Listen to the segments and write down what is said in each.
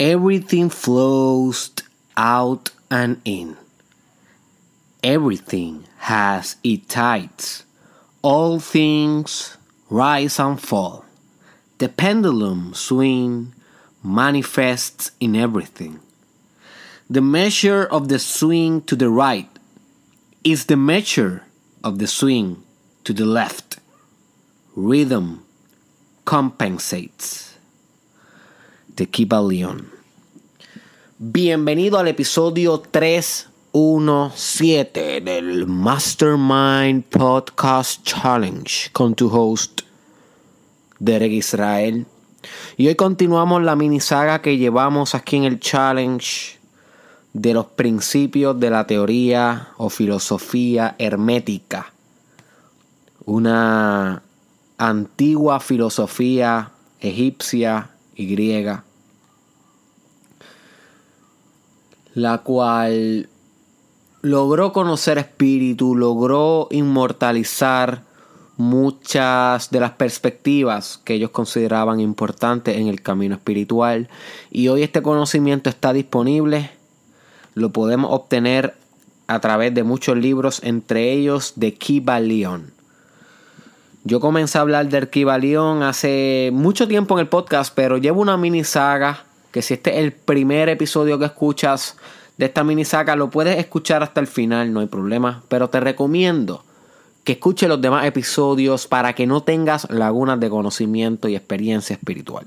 Everything flows out and in. Everything has its tides. All things rise and fall. The pendulum swing manifests in everything. The measure of the swing to the right is the measure of the swing to the left. Rhythm compensates. Tequila León. Bienvenido al episodio 317 del Mastermind Podcast Challenge con tu host Derek Israel. Y hoy continuamos la mini saga que llevamos aquí en el challenge de los principios de la teoría o filosofía hermética. Una antigua filosofía egipcia y la cual logró conocer espíritu, logró inmortalizar muchas de las perspectivas que ellos consideraban importantes en el camino espiritual. Y hoy este conocimiento está disponible, lo podemos obtener a través de muchos libros, entre ellos de Kibalion. Yo comencé a hablar del Kibalion hace mucho tiempo en el podcast, pero llevo una mini saga que si este es el primer episodio que escuchas de esta mini saga, lo puedes escuchar hasta el final, no hay problema. Pero te recomiendo que escuches los demás episodios para que no tengas lagunas de conocimiento y experiencia espiritual.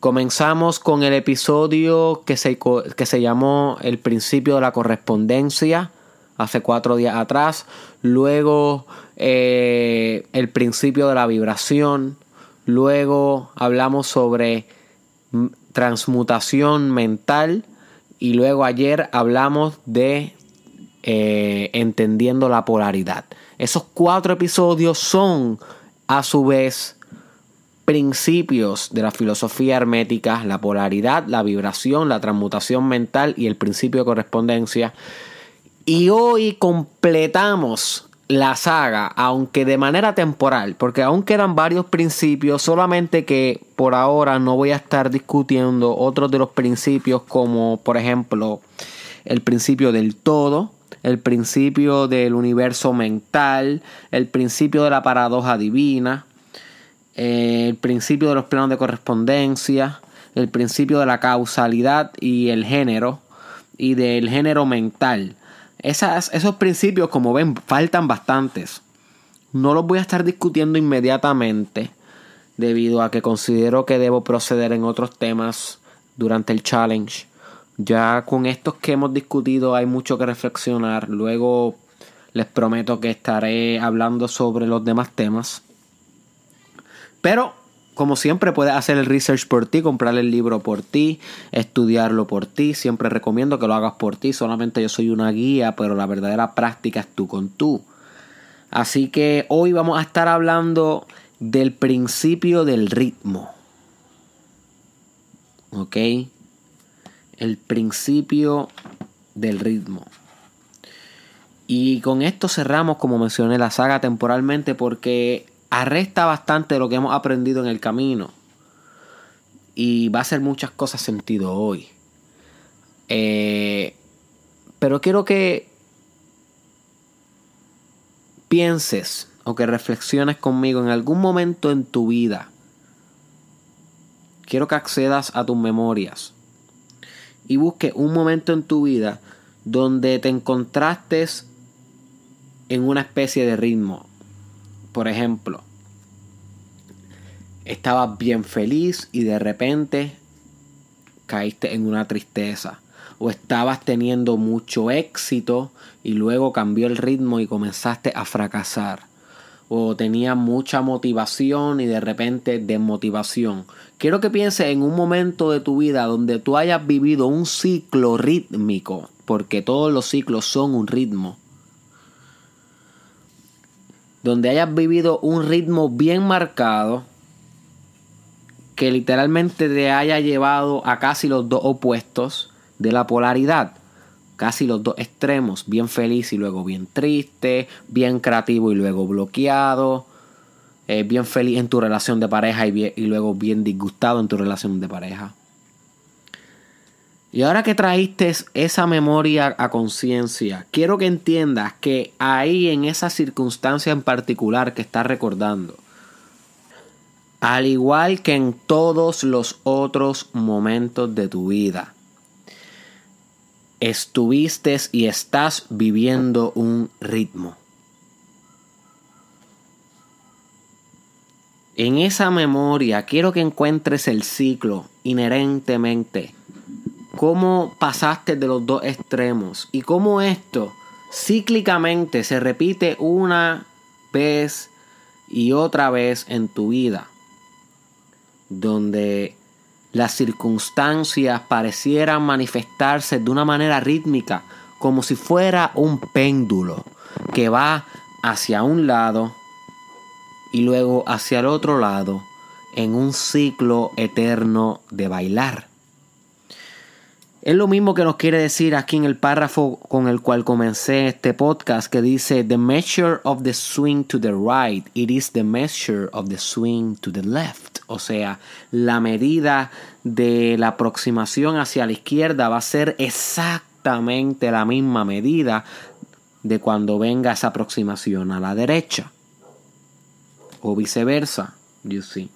Comenzamos con el episodio que se, que se llamó El principio de la correspondencia, hace cuatro días atrás. Luego eh, el principio de la vibración. Luego hablamos sobre transmutación mental. Y luego ayer hablamos de eh, entendiendo la polaridad. Esos cuatro episodios son a su vez principios de la filosofía hermética, la polaridad, la vibración, la transmutación mental y el principio de correspondencia. Y hoy completamos la saga, aunque de manera temporal, porque aún quedan varios principios, solamente que por ahora no voy a estar discutiendo otros de los principios como por ejemplo el principio del todo, el principio del universo mental, el principio de la paradoja divina, eh, el principio de los planos de correspondencia, el principio de la causalidad y el género, y del género mental esos principios, como ven, faltan bastantes. No los voy a estar discutiendo inmediatamente debido a que considero que debo proceder en otros temas durante el challenge. Ya con estos que hemos discutido hay mucho que reflexionar. Luego les prometo que estaré hablando sobre los demás temas. Pero como siempre, puedes hacer el research por ti, comprar el libro por ti, estudiarlo por ti. Siempre recomiendo que lo hagas por ti. Solamente yo soy una guía, pero la verdadera práctica es tú con tú. Así que hoy vamos a estar hablando del principio del ritmo. ¿Ok? El principio del ritmo. Y con esto cerramos, como mencioné, la saga temporalmente porque arresta bastante lo que hemos aprendido en el camino. Y va a hacer muchas cosas sentido hoy. Eh, pero quiero que pienses o que reflexiones conmigo en algún momento en tu vida. Quiero que accedas a tus memorias y busques un momento en tu vida donde te encontraste en una especie de ritmo, por ejemplo, estabas bien feliz y de repente caíste en una tristeza. O estabas teniendo mucho éxito y luego cambió el ritmo y comenzaste a fracasar. O tenías mucha motivación y de repente desmotivación. Quiero que pienses en un momento de tu vida donde tú hayas vivido un ciclo rítmico, porque todos los ciclos son un ritmo donde hayas vivido un ritmo bien marcado que literalmente te haya llevado a casi los dos opuestos de la polaridad. Casi los dos extremos, bien feliz y luego bien triste, bien creativo y luego bloqueado, eh, bien feliz en tu relación de pareja y, y luego bien disgustado en tu relación de pareja. Y ahora que traíste esa memoria a conciencia, quiero que entiendas que ahí en esa circunstancia en particular que estás recordando, al igual que en todos los otros momentos de tu vida, estuviste y estás viviendo un ritmo. En esa memoria quiero que encuentres el ciclo inherentemente cómo pasaste de los dos extremos y cómo esto cíclicamente se repite una vez y otra vez en tu vida, donde las circunstancias parecieran manifestarse de una manera rítmica, como si fuera un péndulo que va hacia un lado y luego hacia el otro lado en un ciclo eterno de bailar. Es lo mismo que nos quiere decir aquí en el párrafo con el cual comencé este podcast que dice The measure of the swing to the right, it is the measure of the swing to the left. O sea, la medida de la aproximación hacia la izquierda va a ser exactamente la misma medida de cuando venga esa aproximación a la derecha. O viceversa, you see.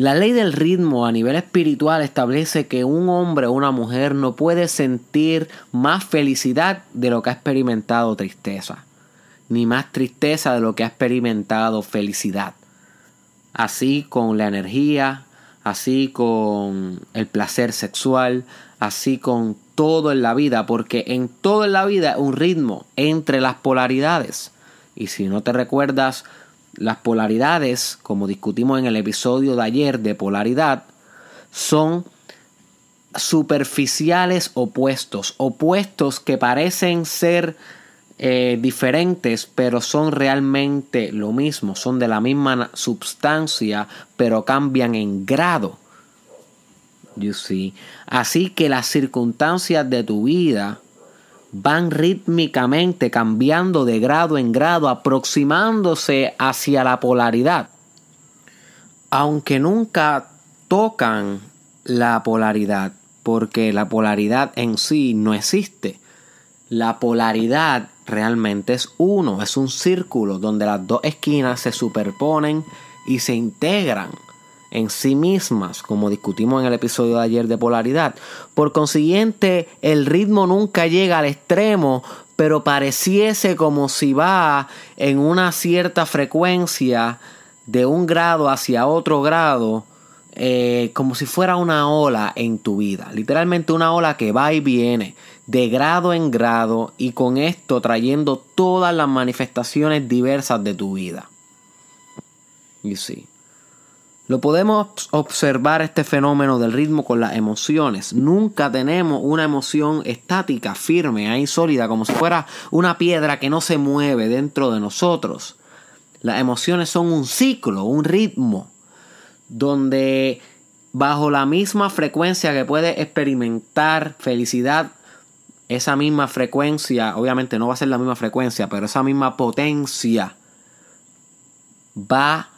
La ley del ritmo a nivel espiritual establece que un hombre o una mujer no puede sentir más felicidad de lo que ha experimentado tristeza, ni más tristeza de lo que ha experimentado felicidad. Así con la energía, así con el placer sexual, así con todo en la vida, porque en todo en la vida un ritmo entre las polaridades. Y si no te recuerdas las polaridades, como discutimos en el episodio de ayer de polaridad, son superficiales opuestos, opuestos que parecen ser eh, diferentes, pero son realmente lo mismo, son de la misma sustancia, pero cambian en grado. You see. Así que las circunstancias de tu vida van rítmicamente cambiando de grado en grado, aproximándose hacia la polaridad. Aunque nunca tocan la polaridad, porque la polaridad en sí no existe. La polaridad realmente es uno, es un círculo donde las dos esquinas se superponen y se integran en sí mismas, como discutimos en el episodio de ayer de polaridad. Por consiguiente, el ritmo nunca llega al extremo, pero pareciese como si va en una cierta frecuencia de un grado hacia otro grado, eh, como si fuera una ola en tu vida. Literalmente una ola que va y viene de grado en grado y con esto trayendo todas las manifestaciones diversas de tu vida. You see. Lo podemos observar este fenómeno del ritmo con las emociones. Nunca tenemos una emoción estática, firme, ahí sólida, como si fuera una piedra que no se mueve dentro de nosotros. Las emociones son un ciclo, un ritmo, donde bajo la misma frecuencia que puede experimentar felicidad, esa misma frecuencia, obviamente no va a ser la misma frecuencia, pero esa misma potencia va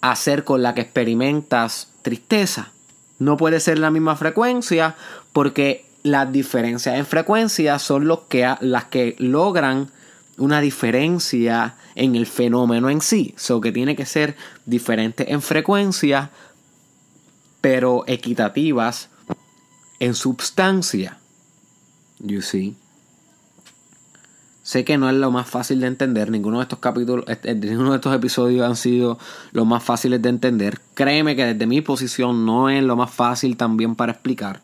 hacer con la que experimentas tristeza. No puede ser la misma frecuencia porque las diferencias en frecuencia son los que, las que logran una diferencia en el fenómeno en sí. So que tiene que ser diferente en frecuencia, pero equitativas en substancia. You see. Sé que no es lo más fácil de entender, ninguno de estos capítulos, este, ninguno de estos episodios han sido los más fáciles de entender. Créeme que desde mi posición no es lo más fácil también para explicar.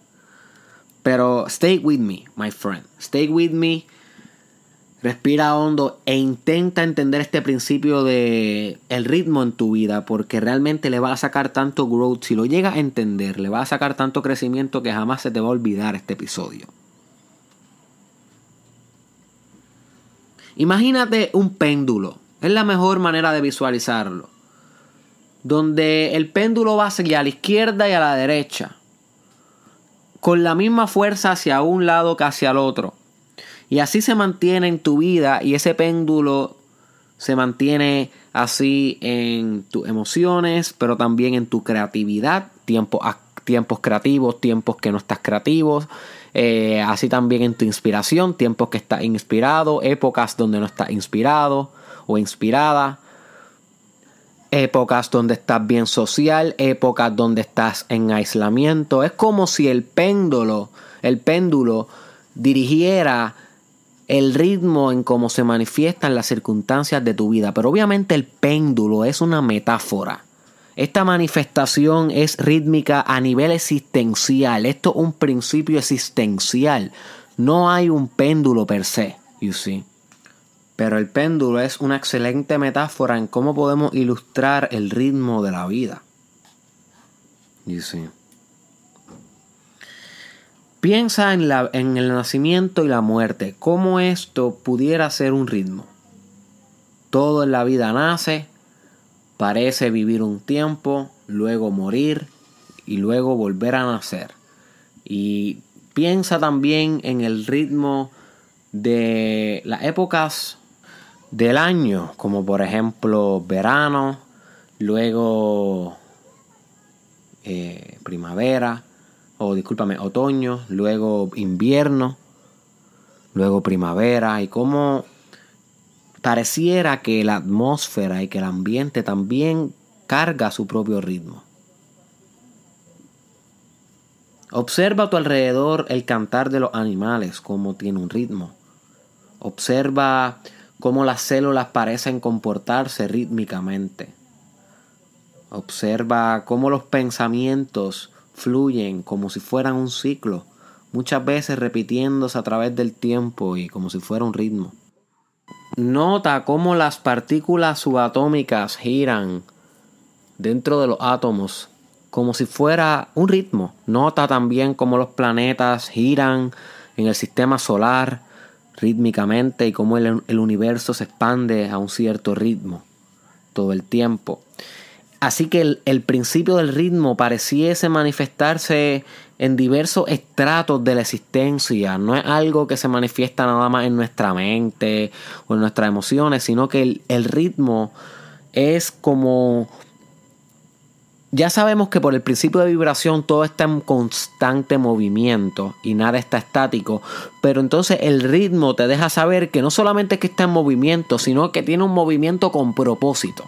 Pero stay with me, my friend. Stay with me. Respira hondo e intenta entender este principio de el ritmo en tu vida porque realmente le va a sacar tanto growth. Si lo llegas a entender, le va a sacar tanto crecimiento que jamás se te va a olvidar este episodio. Imagínate un péndulo. Es la mejor manera de visualizarlo. Donde el péndulo va hacia la izquierda y a la derecha. Con la misma fuerza hacia un lado que hacia el otro. Y así se mantiene en tu vida y ese péndulo se mantiene así en tus emociones, pero también en tu creatividad, tiempo tiempos creativos, tiempos que no estás creativo, eh, así también en tu inspiración, tiempos que estás inspirado, épocas donde no estás inspirado o inspirada, épocas donde estás bien social, épocas donde estás en aislamiento. Es como si el péndulo, el péndulo dirigiera el ritmo en cómo se manifiestan las circunstancias de tu vida. Pero obviamente el péndulo es una metáfora. Esta manifestación es rítmica a nivel existencial. Esto es un principio existencial. No hay un péndulo per se, you see. Pero el péndulo es una excelente metáfora en cómo podemos ilustrar el ritmo de la vida. You see. Piensa en, la, en el nacimiento y la muerte, cómo esto pudiera ser un ritmo. Todo en la vida nace, parece vivir un tiempo, luego morir y luego volver a nacer. Y piensa también en el ritmo de las épocas del año, como por ejemplo verano, luego eh, primavera, o discúlpame, otoño, luego invierno, luego primavera, y cómo pareciera que la atmósfera y que el ambiente también carga su propio ritmo. Observa a tu alrededor el cantar de los animales, cómo tiene un ritmo. Observa cómo las células parecen comportarse rítmicamente. Observa cómo los pensamientos fluyen como si fueran un ciclo, muchas veces repitiéndose a través del tiempo y como si fuera un ritmo. Nota cómo las partículas subatómicas giran dentro de los átomos como si fuera un ritmo. Nota también cómo los planetas giran en el sistema solar rítmicamente y cómo el, universo se expande a un cierto ritmo todo el tiempo. Así que el, principio del ritmo pareciese manifestarse en diversos estratos de la existencia. No es algo que se manifiesta nada más en nuestra mente o en nuestras emociones, sino que el, ritmo es como... Ya sabemos que por el principio de vibración todo está en constante movimiento y nada está estático, pero entonces el ritmo te deja saber que no solamente es que está en movimiento, sino que tiene un movimiento con propósito.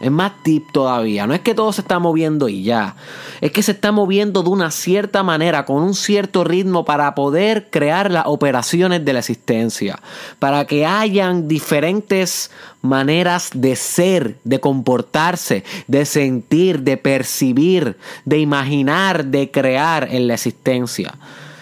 Es más tip todavía. No es que todo se está moviendo y ya. Es que se está moviendo de una cierta manera, con un cierto ritmo para poder crear las operaciones de la existencia. Para que hayan diferentes maneras de ser, de comportarse, de sentir, de percibir, de imaginar, de crear en la existencia.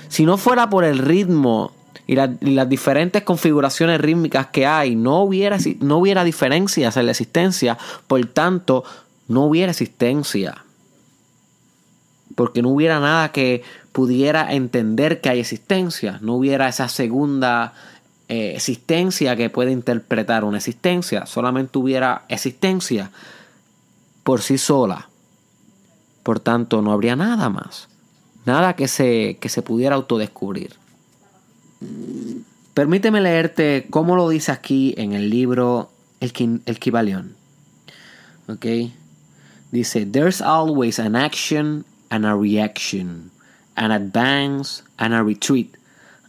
Si no fuera por el ritmo y, las diferentes configuraciones rítmicas que hay, no hubiera, no hubiera diferencias en la existencia, por tanto, no hubiera existencia. Porque no hubiera nada que pudiera entender que hay existencia, no hubiera esa segunda eh, existencia que puede interpretar una existencia, solamente hubiera existencia por sí sola. Por tanto, no habría nada más, nada que se, que se pudiera autodescubrir. Permíteme leerte cómo lo dice aquí en el libro El, el Kibalión. Ok. Dice: There's always an action and a reaction, an advance and a retreat,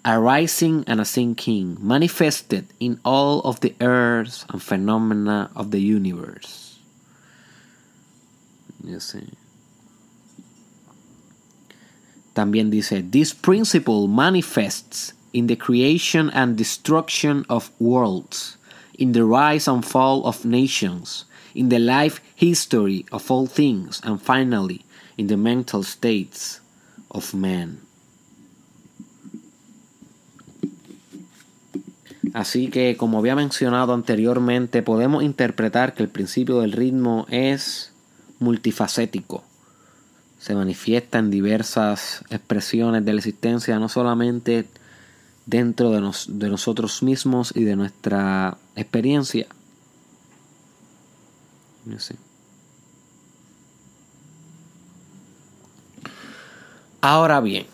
a rising and a sinking, manifested in all of the earths and phenomena of the universe. You see. También dice: This principle manifests in the creation and destruction of worlds, in the rise and fall of nations, in the life history of all things, and finally, in the mental states of man. Así que, como había mencionado anteriormente, podemos interpretar que el principio del ritmo es multifacético. Se manifiesta en diversas expresiones de la existencia, no solamente dentro de, de nosotros mismos y de nuestra experiencia. Ahora bien,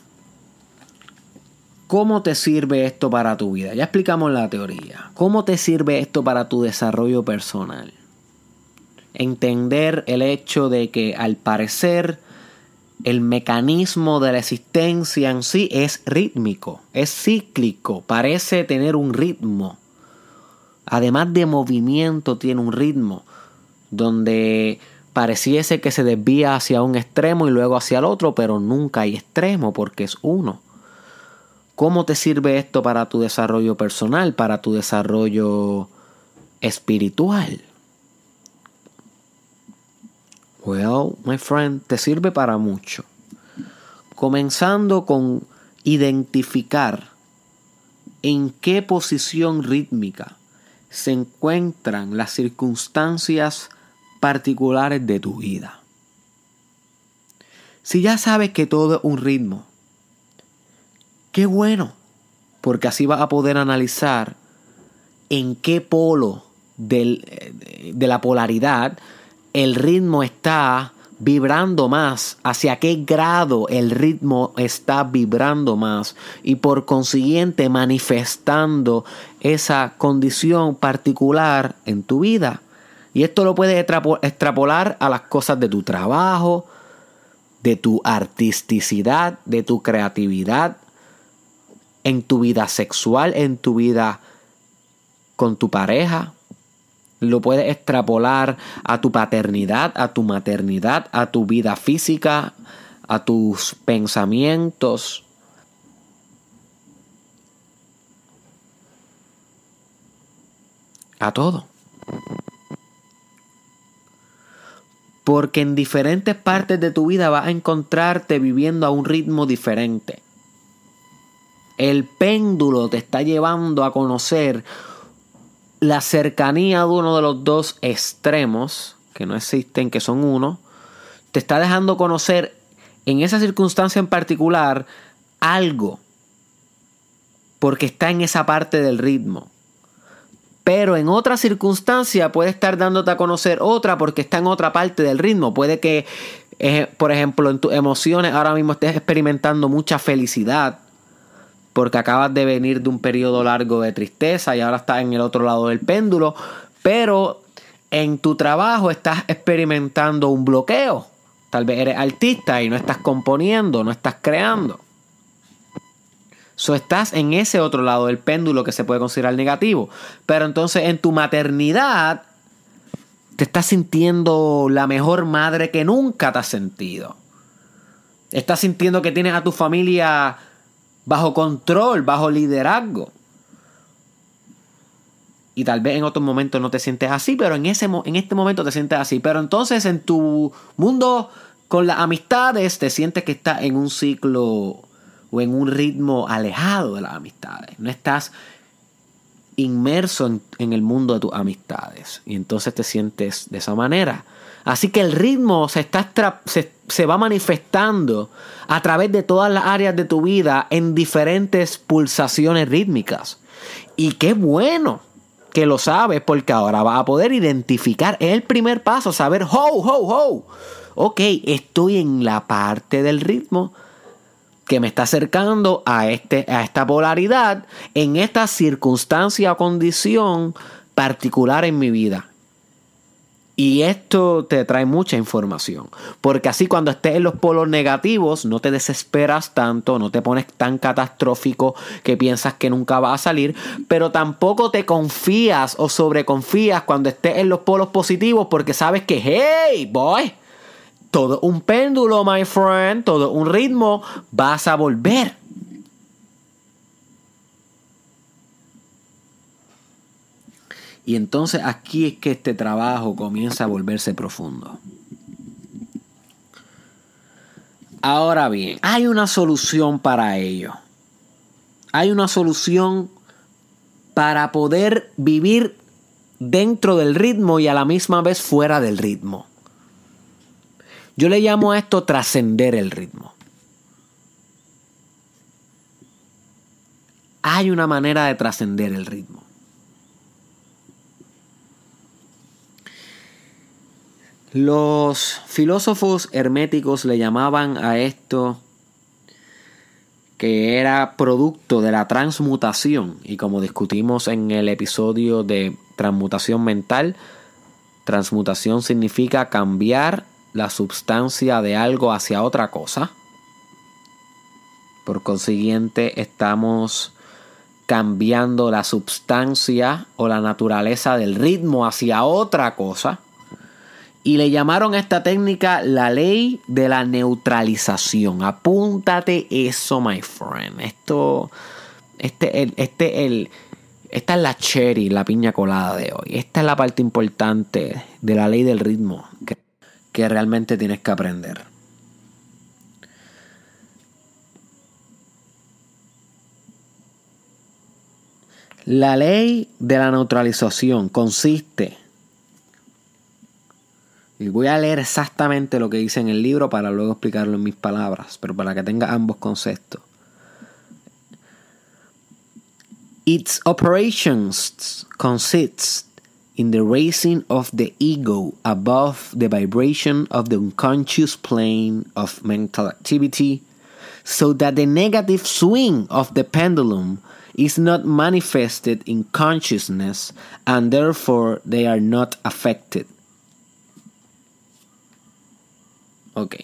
¿cómo te sirve esto para tu vida? Ya explicamos la teoría. ¿Cómo te sirve esto para tu desarrollo personal? Entender el hecho de que al parecer el mecanismo de la existencia en sí es rítmico, es cíclico, parece tener un ritmo. Además de movimiento, tiene un ritmo donde pareciese que se desvía hacia un extremo y luego hacia el otro, pero nunca hay extremo porque es uno. ¿Cómo te sirve esto para tu desarrollo personal, para tu desarrollo espiritual? Well, my friend, te sirve para mucho. Comenzando con identificar en qué posición rítmica se encuentran las circunstancias particulares de tu vida. Si ya sabes que todo es un ritmo, qué bueno, porque así vas a poder analizar en qué polo de la polaridad el ritmo está vibrando más, hacia qué grado el ritmo está vibrando más y por consiguiente manifestando esa condición particular en tu vida. Y esto lo puedes extrapolar a las cosas de tu trabajo, de tu artisticidad, de tu creatividad, en tu vida sexual, en tu vida con tu pareja, lo puedes extrapolar a tu paternidad, a tu maternidad, a tu vida física, a tus pensamientos. A todo. Porque en diferentes partes de tu vida vas a encontrarte viviendo a un ritmo diferente. El péndulo te está llevando a conocer la cercanía de uno de los dos extremos, que no existen, que son uno, te está dejando conocer en esa circunstancia en particular algo, porque está en esa parte del ritmo. Pero en otra circunstancia puede estar dándote a conocer otra porque está en otra parte del ritmo. Puede que, eh, por ejemplo, en tus emociones ahora mismo estés experimentando mucha felicidad porque acabas de venir de un periodo largo de tristeza y ahora estás en el otro lado del péndulo, pero en tu trabajo estás experimentando un bloqueo. Tal vez eres artista y no estás componiendo, no estás creando. So estás en ese otro lado del péndulo que se puede considerar negativo. Pero entonces en tu maternidad te estás sintiendo la mejor madre que nunca te has sentido. Estás sintiendo que tienes a tu familia bajo control, bajo liderazgo. Y tal vez en otros momentos no te sientes así, pero en, ese, en este momento te sientes así. Pero entonces en tu mundo con las amistades te sientes que estás en un ciclo o en un ritmo alejado de las amistades. No estás inmerso en, el mundo de tus amistades. Y entonces te sientes de esa manera. Así que el ritmo se, está va manifestando a través de todas las áreas de tu vida en diferentes pulsaciones rítmicas. Y qué bueno que lo sabes porque ahora vas a poder identificar. Es el primer paso, saber, ho, ho, ho. Ok, estoy en la parte del ritmo que me está acercando a, este, a esta polaridad en esta circunstancia o condición particular en mi vida. Y esto te trae mucha información, porque así cuando estés en los polos negativos no te desesperas tanto, no te pones tan catastrófico que piensas que nunca va a salir, pero tampoco te confías o sobreconfías cuando estés en los polos positivos porque sabes que, hey, boy, todo un péndulo, my friend, todo un ritmo, vas a volver. Y entonces aquí es que este trabajo comienza a volverse profundo. Ahora bien, hay una solución para ello. Hay una solución para poder vivir dentro del ritmo y a la misma vez fuera del ritmo. Yo le llamo a esto trascender el ritmo. Hay una manera de trascender el ritmo. Los filósofos herméticos le llamaban a esto que era producto de la transmutación y como discutimos en el episodio de transmutación mental, transmutación significa cambiar la sustancia de algo hacia otra cosa. Por consiguiente, estamos cambiando la sustancia o la naturaleza del ritmo hacia otra cosa. Y le llamaron a esta técnica la ley de la neutralización. Apúntate eso, my friend. Esto, este, este, el, esta es la cherry, la piña colada de hoy. Esta es la parte importante de la ley del ritmo que, que realmente tienes que aprender. La ley de la neutralización consiste y voy a leer exactamente lo que dice en el libro para luego explicarlo en mis palabras, pero para que tenga ambos conceptos. Its operations consist in the raising of the ego above the vibration of the unconscious plane of mental activity, so that the negative swing of the pendulum is not manifested in consciousness and therefore they are not affected. Ok,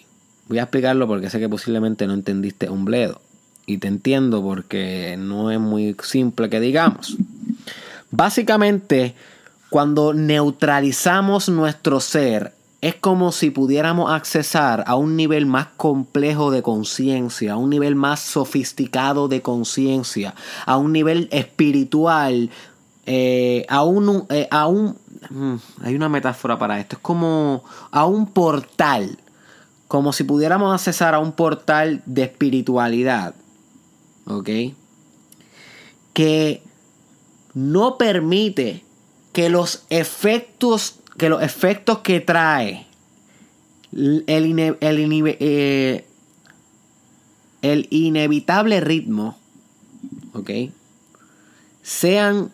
voy a explicarlo porque sé que posiblemente no entendiste un bledo. Y te entiendo porque no es muy simple que digamos. Básicamente, cuando neutralizamos nuestro ser, es como si pudiéramos accesar a un nivel más complejo de conciencia, a un nivel más sofisticado de conciencia, a un nivel espiritual, eh, a un... Eh, a un mm, hay una metáfora para esto, es como a un portal como si pudiéramos accesar a un portal de espiritualidad, ¿ok? Que no permite que los efectos que, los efectos que trae el, eh, el inevitable ritmo, ¿ok? Sean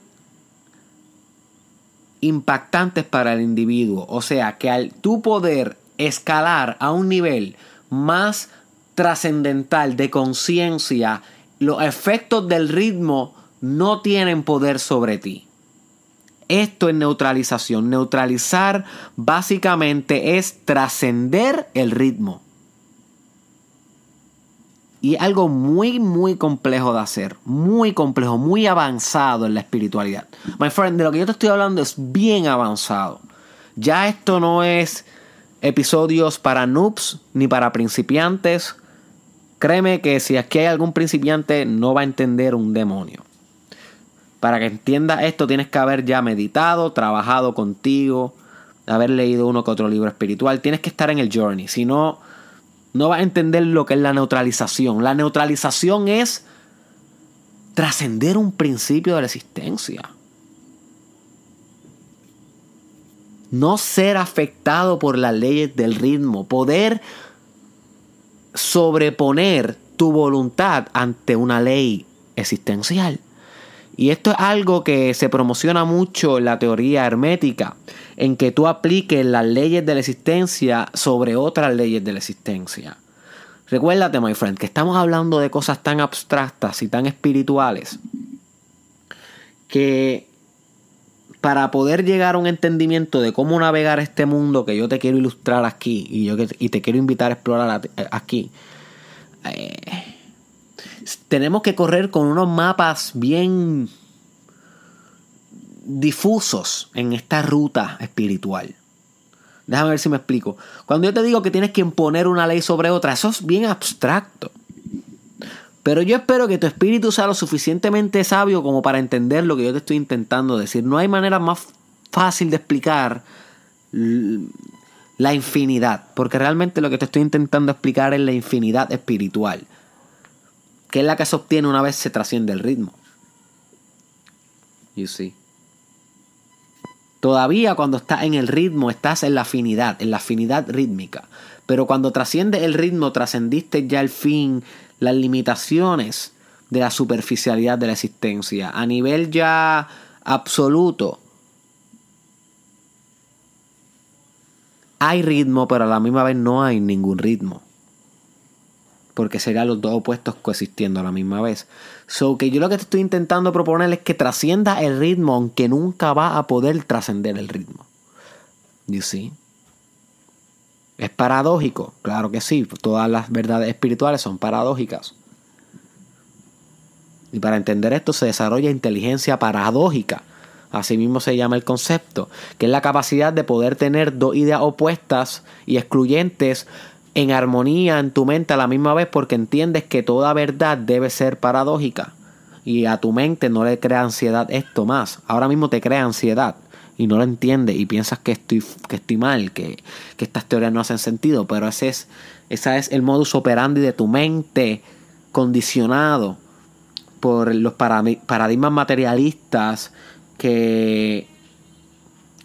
impactantes para el individuo. O sea, que al tu poder escalar a un nivel más trascendental de conciencia, los efectos del ritmo no tienen poder sobre ti. Esto es neutralización. Neutralizar básicamente es trascender el ritmo. Y algo muy, muy complejo de hacer. Muy complejo, muy avanzado en la espiritualidad. My friend, de lo que yo te estoy hablando es bien avanzado. Ya esto no es episodios para noobs ni para principiantes. Créeme que si aquí hay algún principiante no va a entender un demonio. Para que entienda esto tienes que haber ya meditado, trabajado contigo, haber leído uno que otro libro espiritual. Tienes que estar en el journey. Si no, no vas a entender lo que es la neutralización. La neutralización es trascender un principio de la existencia. No ser afectado por las leyes del ritmo, poder sobreponer tu voluntad ante una ley existencial. Y esto es algo que se promociona mucho en la teoría hermética, en que tú apliques las leyes de la existencia sobre otras leyes de la existencia. Recuérdate, my friend, que estamos hablando de cosas tan abstractas y tan espirituales que para poder llegar a un entendimiento de cómo navegar este mundo que yo te quiero ilustrar aquí y, yo y te quiero invitar a explorar eh, aquí, eh, tenemos que correr con unos mapas bien difusos en esta ruta espiritual. Déjame ver si me explico. Cuando yo te digo que tienes que imponer una ley sobre otra, eso es bien abstracto. Pero yo espero que tu espíritu sea lo suficientemente sabio como para entender lo que yo te estoy intentando decir. No hay manera más fácil de explicar la infinidad, porque realmente lo que te estoy intentando explicar es la infinidad espiritual, que es la que se obtiene una vez se trasciende el ritmo. You see. Todavía cuando estás en el ritmo estás en la afinidad, en la afinidad rítmica. Pero cuando trasciende el ritmo, trascendiste ya el fin, las limitaciones de la superficialidad de la existencia. A nivel ya absoluto, hay ritmo, pero a la misma vez no hay ningún ritmo. Porque serían los dos opuestos coexistiendo a la misma vez. So que yo lo que te estoy intentando proponer es que trascienda el ritmo, aunque nunca va a poder trascender el ritmo. You see? ¿Es paradójico? Claro que sí, todas las verdades espirituales son paradójicas. Y para entender esto se desarrolla inteligencia paradójica. Asimismo se llama el concepto, que es la capacidad de poder tener dos ideas opuestas y excluyentes en armonía en tu mente a la misma vez porque entiendes que toda verdad debe ser paradójica. Y a tu mente no le crea ansiedad esto más. Ahora mismo te crea ansiedad y no lo entiendes y piensas que estoy, que estoy mal, que, que estas teorías no hacen sentido, pero ese es, ese es el modus operandi de tu mente condicionado por los paradigmas materialistas que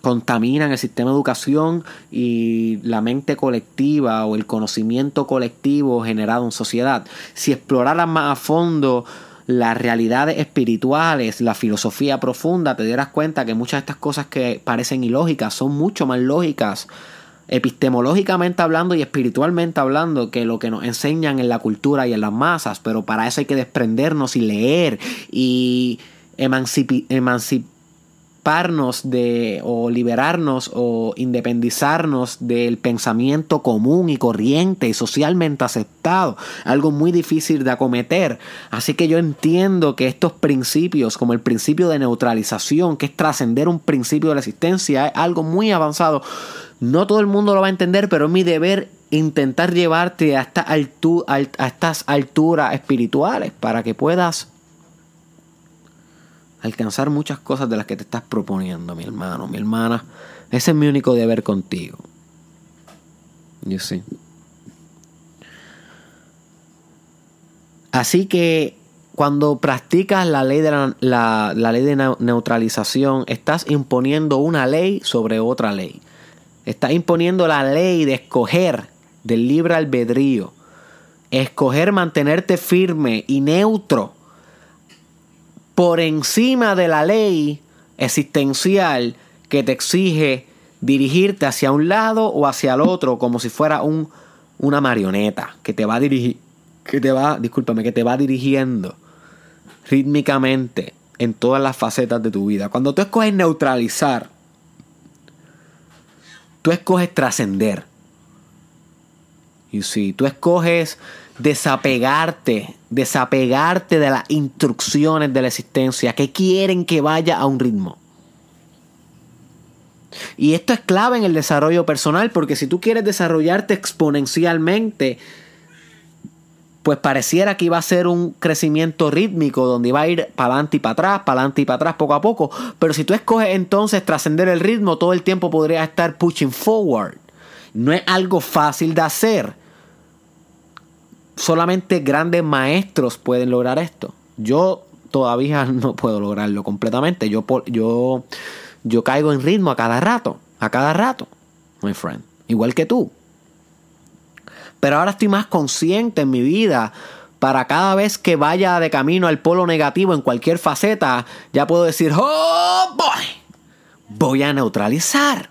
contaminan el sistema de educación y la mente colectiva o el conocimiento colectivo generado en sociedad. Si exploraras más a fondo las realidades espirituales, la filosofía profunda, te dieras cuenta que muchas de estas cosas que parecen ilógicas son mucho más lógicas epistemológicamente hablando y espiritualmente hablando que lo que nos enseñan en la cultura y en las masas, pero para eso hay que desprendernos y leer y de o liberarnos o independizarnos del pensamiento común y corriente y socialmente aceptado, algo muy difícil de acometer. Así que yo entiendo que estos principios, como el principio de neutralización, que es trascender un principio de la existencia, es algo muy avanzado. No todo el mundo lo va a entender, pero es mi deber intentar llevarte a, esta a estas alturas espirituales para que puedas alcanzar muchas cosas de las que te estás proponiendo, mi hermano, mi hermana. Ese es mi único deber contigo. Yo sí. Así que cuando practicas la ley de, la, la ley de neutralización, estás imponiendo una ley sobre otra ley. Estás imponiendo la ley de escoger del libre albedrío. Escoger mantenerte firme y neutro por encima de la ley existencial que te exige dirigirte hacia un lado o hacia el otro como si fuera un, una marioneta que te va dirigir que te va, discúlpame, que te va dirigiendo rítmicamente en todas las facetas de tu vida. Cuando tú escoges neutralizar, tú escoges trascender. Y si tú escoges desapegarte, desapegarte de las instrucciones de la existencia que quieren que vaya a un ritmo. Y esto es clave en el desarrollo personal porque si tú quieres desarrollarte exponencialmente, pues pareciera que iba a ser un crecimiento rítmico donde iba a ir para adelante y para atrás, para adelante y para atrás poco a poco. Pero si tú escoges entonces trascender el ritmo, todo el tiempo podrías estar pushing forward. No es algo fácil de hacer solamente grandes maestros pueden lograr esto. Yo todavía no puedo lograrlo completamente. Yo, yo, yo caigo en ritmo a cada rato, a cada rato, my friend. Igual que tú. Pero ahora estoy más consciente en mi vida para cada vez que vaya de camino al polo negativo en cualquier faceta, ya puedo decir, oh boy, voy a neutralizar.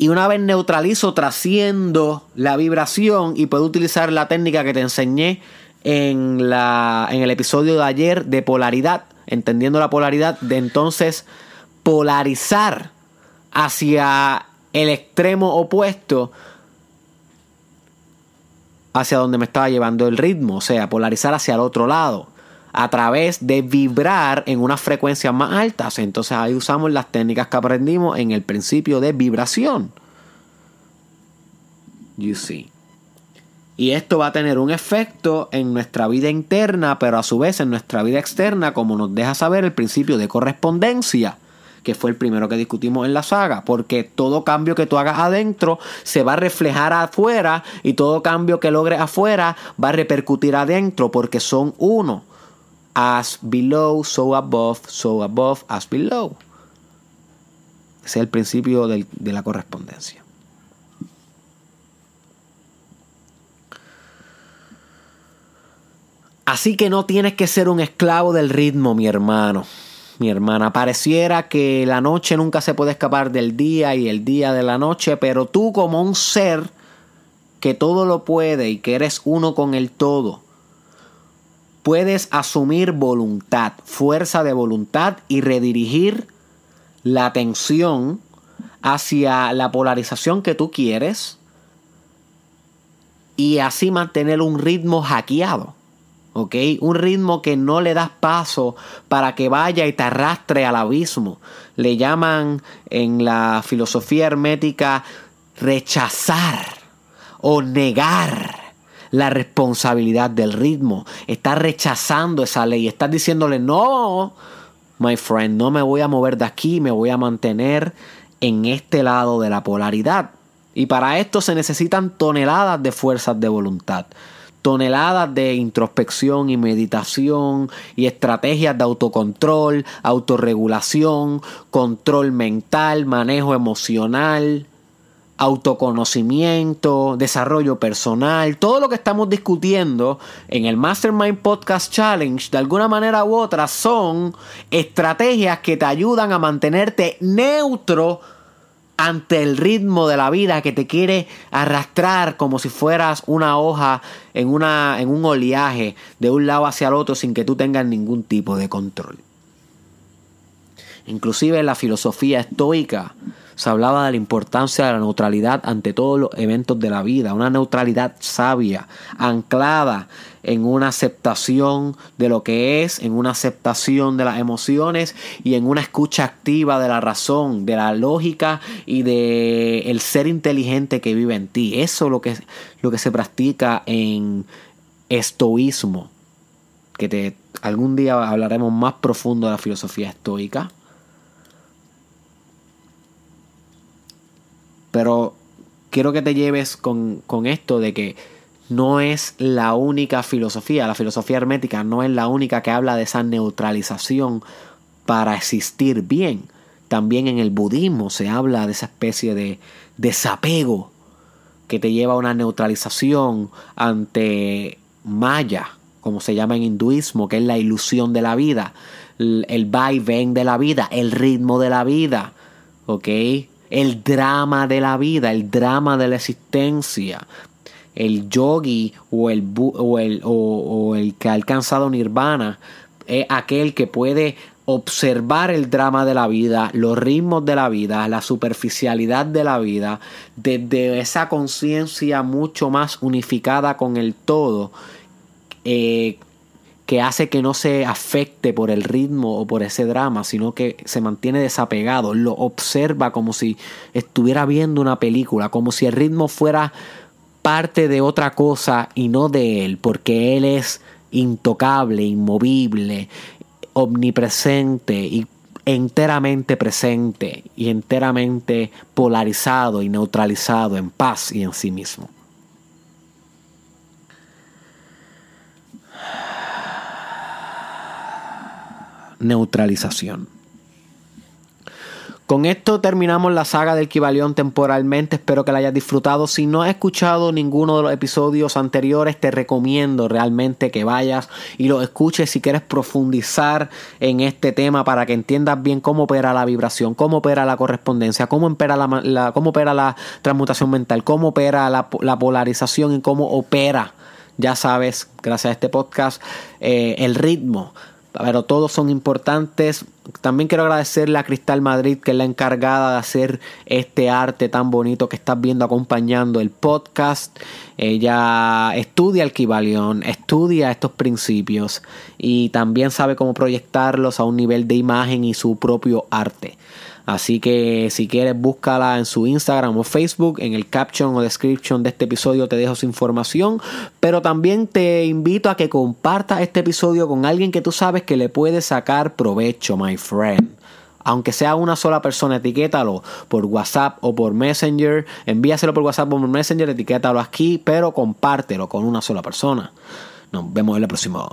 Y una vez neutralizo, trasciendo la vibración y puedo utilizar la técnica que te enseñé en, la, en el episodio de ayer de polaridad, entendiendo la polaridad, de entonces polarizar hacia el extremo opuesto hacia donde me estaba llevando el ritmo, o sea, polarizar hacia el otro lado a través de vibrar en unas frecuencias más altas. Entonces ahí usamos las técnicas que aprendimos en el principio de vibración. You see. Y esto va a tener un efecto en nuestra vida interna, pero a su vez en nuestra vida externa, como nos deja saber el principio de correspondencia, que fue el primero que discutimos en la saga, porque todo cambio que tú hagas adentro se va a reflejar afuera y todo cambio que logres afuera va a repercutir adentro, porque son uno as below, so above, so above, as below. Ese es el principio de, la correspondencia. Así que no tienes que ser un esclavo del ritmo, mi hermano, mi hermana. Pareciera que la noche nunca se puede escapar del día y el día de la noche, pero tú como un ser que todo lo puede y que eres uno con el todo, puedes asumir voluntad, fuerza de voluntad y redirigir la atención hacia la polarización que tú quieres y así mantener un ritmo hackeado. ¿ok? Un ritmo que no le das paso para que vaya y te arrastre al abismo. Le llaman en la filosofía hermética rechazar o negar la responsabilidad del ritmo. Estás rechazando esa ley. Estás diciéndole, no, my friend, no me voy a mover de aquí, me voy a mantener en este lado de la polaridad. Y para esto se necesitan toneladas de fuerzas de voluntad toneladas de introspección y meditación y estrategias de autocontrol, autorregulación, control mental, manejo emocional, autoconocimiento, desarrollo personal, todo lo que estamos discutiendo en el Mastermind Podcast Challenge, de alguna manera u otra, son estrategias que te ayudan a mantenerte neutro ante el ritmo de la vida que te quiere arrastrar como si fueras una hoja en, una, en un oleaje de un lado hacia el otro sin que tú tengas ningún tipo de control. Inclusive en la filosofía estoica se hablaba de la importancia de la neutralidad ante todos los eventos de la vida, una neutralidad sabia, anclada en una aceptación de lo que es, en una aceptación de las emociones y en una escucha activa de la razón, de la lógica y de el ser inteligente que vive en ti. Eso es lo que, lo que se practica en estoísmo, que te, algún día hablaremos más profundo de la filosofía estoica. Pero quiero que te lleves con, esto de que no es la única filosofía, la filosofía hermética no es la única que habla de esa neutralización para existir bien. También en el budismo se habla de esa especie de desapego que te lleva a una neutralización ante Maya, como se llama en hinduismo, que es la ilusión de la vida, el, el vaivén de la vida, el ritmo de la vida, ¿ok? El drama de la vida, el drama de la existencia. El yogi o el, o el, o, el que ha alcanzado nirvana es aquel que puede observar el drama de la vida, los ritmos de la vida, la superficialidad de la vida, desde esa conciencia mucho más unificada con el todo, eh, que hace que no se afecte por el ritmo o por ese drama, sino que se mantiene desapegado, lo observa como si estuviera viendo una película, como si el ritmo fuera parte de otra cosa y no de él, porque él es intocable, inmovible, omnipresente y enteramente presente y enteramente polarizado y neutralizado en paz y en sí mismo. Neutralización. Con esto terminamos la saga del Kibalión temporalmente. Espero que la hayas disfrutado. Si no has escuchado ninguno de los episodios anteriores, te recomiendo realmente que vayas y lo escuches si quieres profundizar en este tema para que entiendas bien cómo opera la vibración, cómo opera la correspondencia, cómo opera la, cómo opera la transmutación mental, cómo opera la, polarización y cómo opera, ya sabes, gracias a este podcast, eh, el ritmo pero todos son importantes. También quiero agradecerle a Cristal Madrid, que es la encargada de hacer este arte tan bonito que estás viendo acompañando el podcast. Ella estudia el Kibalión, estudia estos principios y también sabe cómo proyectarlos a un nivel de imagen y su propio arte. Así que si quieres búscala en su Instagram o Facebook, en el caption o description de este episodio te dejo su información, pero también te invito a que compartas este episodio con alguien que tú sabes que le puede sacar provecho, my friend. Aunque sea una sola persona, etiquétalo por WhatsApp o por Messenger. Envíaselo por WhatsApp o por Messenger, etiquétalo aquí, pero compártelo con una sola persona. Nos vemos en la próxima.